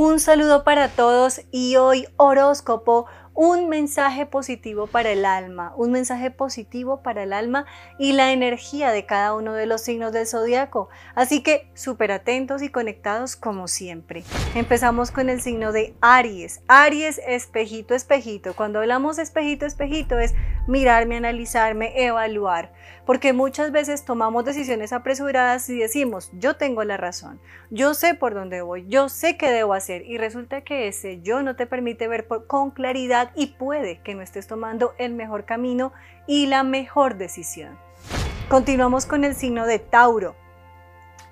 Un saludo para todos y hoy horóscopo un mensaje positivo para el alma, un mensaje positivo para el alma y la energía de cada uno de los signos del zodiaco. Así que súper atentos y conectados como siempre. Empezamos con el signo de Aries. Aries, espejito, espejito. Cuando hablamos espejito, espejito es mirarme, analizarme, evaluar. Porque muchas veces tomamos decisiones apresuradas y decimos, yo tengo la razón, yo sé por dónde voy, yo sé qué debo hacer. Y resulta que ese yo no te permite ver con claridad y puede que no estés tomando el mejor camino y la mejor decisión. Continuamos con el signo de Tauro.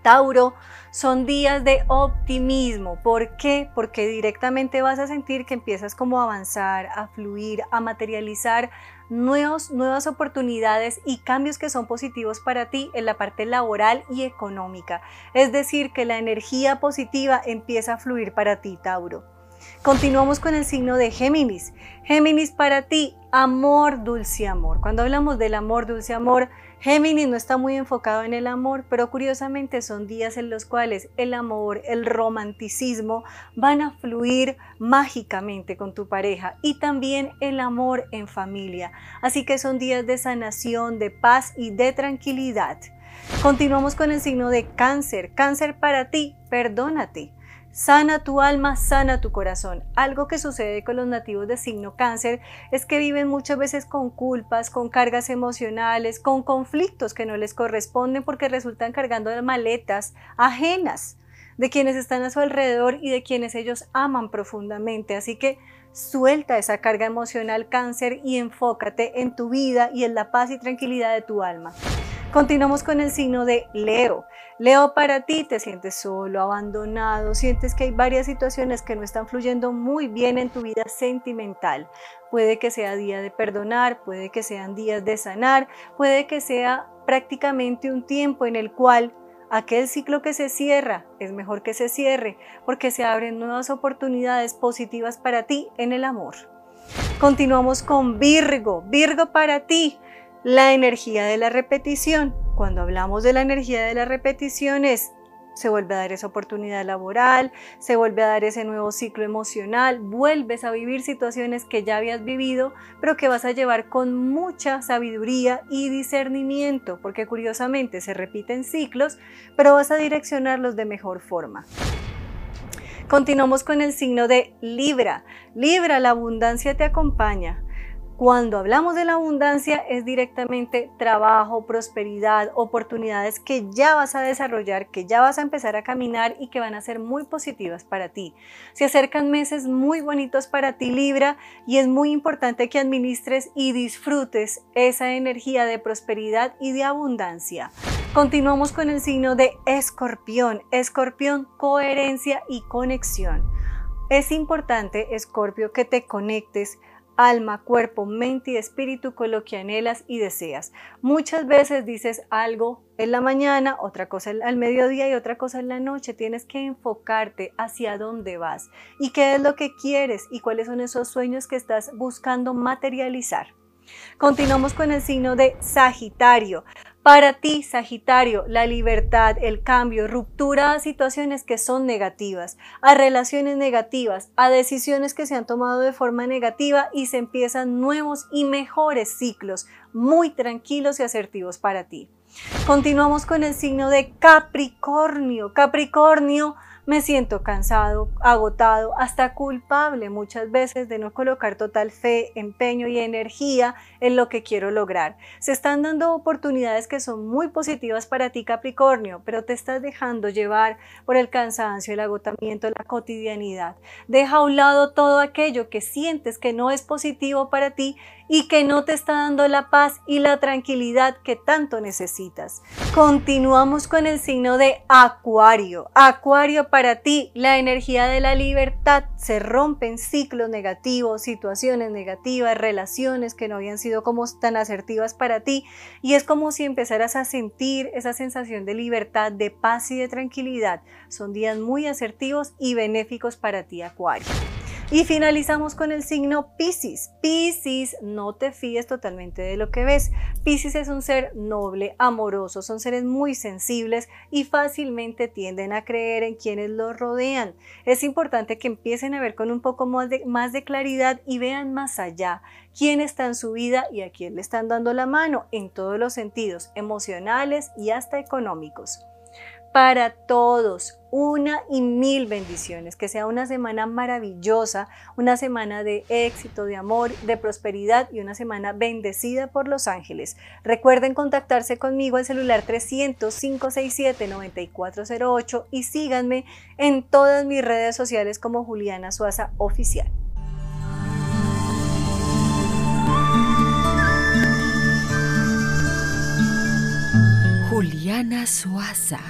Tauro son días de optimismo. ¿Por qué? Porque directamente vas a sentir que empiezas como a avanzar, a fluir, a materializar nuevos, nuevas oportunidades y cambios que son positivos para ti en la parte laboral y económica. Es decir, que la energía positiva empieza a fluir para ti, Tauro. Continuamos con el signo de Géminis. Géminis para ti, amor, dulce amor. Cuando hablamos del amor, dulce amor, Géminis no está muy enfocado en el amor, pero curiosamente son días en los cuales el amor, el romanticismo van a fluir mágicamente con tu pareja y también el amor en familia. Así que son días de sanación, de paz y de tranquilidad. Continuamos con el signo de cáncer. Cáncer para ti, perdónate. Sana tu alma, sana tu corazón. Algo que sucede con los nativos de signo cáncer es que viven muchas veces con culpas, con cargas emocionales, con conflictos que no les corresponden porque resultan cargando maletas ajenas de quienes están a su alrededor y de quienes ellos aman profundamente. Así que suelta esa carga emocional cáncer y enfócate en tu vida y en la paz y tranquilidad de tu alma. Continuamos con el signo de Leo. Leo, para ti te sientes solo, abandonado, sientes que hay varias situaciones que no están fluyendo muy bien en tu vida sentimental. Puede que sea día de perdonar, puede que sean días de sanar, puede que sea prácticamente un tiempo en el cual aquel ciclo que se cierra es mejor que se cierre porque se abren nuevas oportunidades positivas para ti en el amor. Continuamos con Virgo. Virgo para ti la energía de la repetición. Cuando hablamos de la energía de la repetición es se vuelve a dar esa oportunidad laboral, se vuelve a dar ese nuevo ciclo emocional, vuelves a vivir situaciones que ya habías vivido, pero que vas a llevar con mucha sabiduría y discernimiento, porque curiosamente se repiten ciclos, pero vas a direccionarlos de mejor forma. Continuamos con el signo de Libra. Libra, la abundancia te acompaña. Cuando hablamos de la abundancia es directamente trabajo, prosperidad, oportunidades que ya vas a desarrollar, que ya vas a empezar a caminar y que van a ser muy positivas para ti. Se acercan meses muy bonitos para ti Libra y es muy importante que administres y disfrutes esa energía de prosperidad y de abundancia. Continuamos con el signo de escorpión. Escorpión, coherencia y conexión. Es importante, Escorpio, que te conectes alma, cuerpo, mente y espíritu con lo que anhelas y deseas. Muchas veces dices algo en la mañana, otra cosa al mediodía y otra cosa en la noche. Tienes que enfocarte hacia dónde vas y qué es lo que quieres y cuáles son esos sueños que estás buscando materializar. Continuamos con el signo de Sagitario. Para ti, Sagitario, la libertad, el cambio, ruptura a situaciones que son negativas, a relaciones negativas, a decisiones que se han tomado de forma negativa y se empiezan nuevos y mejores ciclos, muy tranquilos y asertivos para ti. Continuamos con el signo de Capricornio. Capricornio, me siento cansado, agotado, hasta culpable muchas veces de no colocar total fe, empeño y energía en lo que quiero lograr. Se están dando oportunidades que son muy positivas para ti Capricornio, pero te estás dejando llevar por el cansancio, el agotamiento, la cotidianidad. Deja a un lado todo aquello que sientes que no es positivo para ti y que no te está dando la paz y la tranquilidad que tanto necesitas. Continuamos con el signo de Acuario. Acuario para ti, la energía de la libertad se rompen ciclos negativos, situaciones negativas, relaciones que no habían sido como tan asertivas para ti y es como si empezaras a sentir esa sensación de libertad, de paz y de tranquilidad. Son días muy asertivos y benéficos para ti, Acuario. Y finalizamos con el signo Pisces. Pisces, no te fíes totalmente de lo que ves. Pisces es un ser noble, amoroso, son seres muy sensibles y fácilmente tienden a creer en quienes los rodean. Es importante que empiecen a ver con un poco más de, más de claridad y vean más allá quién está en su vida y a quién le están dando la mano en todos los sentidos, emocionales y hasta económicos para todos. Una y mil bendiciones. Que sea una semana maravillosa, una semana de éxito, de amor, de prosperidad y una semana bendecida por los ángeles. Recuerden contactarse conmigo al celular 300-567-9408 y síganme en todas mis redes sociales como Juliana Suaza Oficial. Jana Suasa.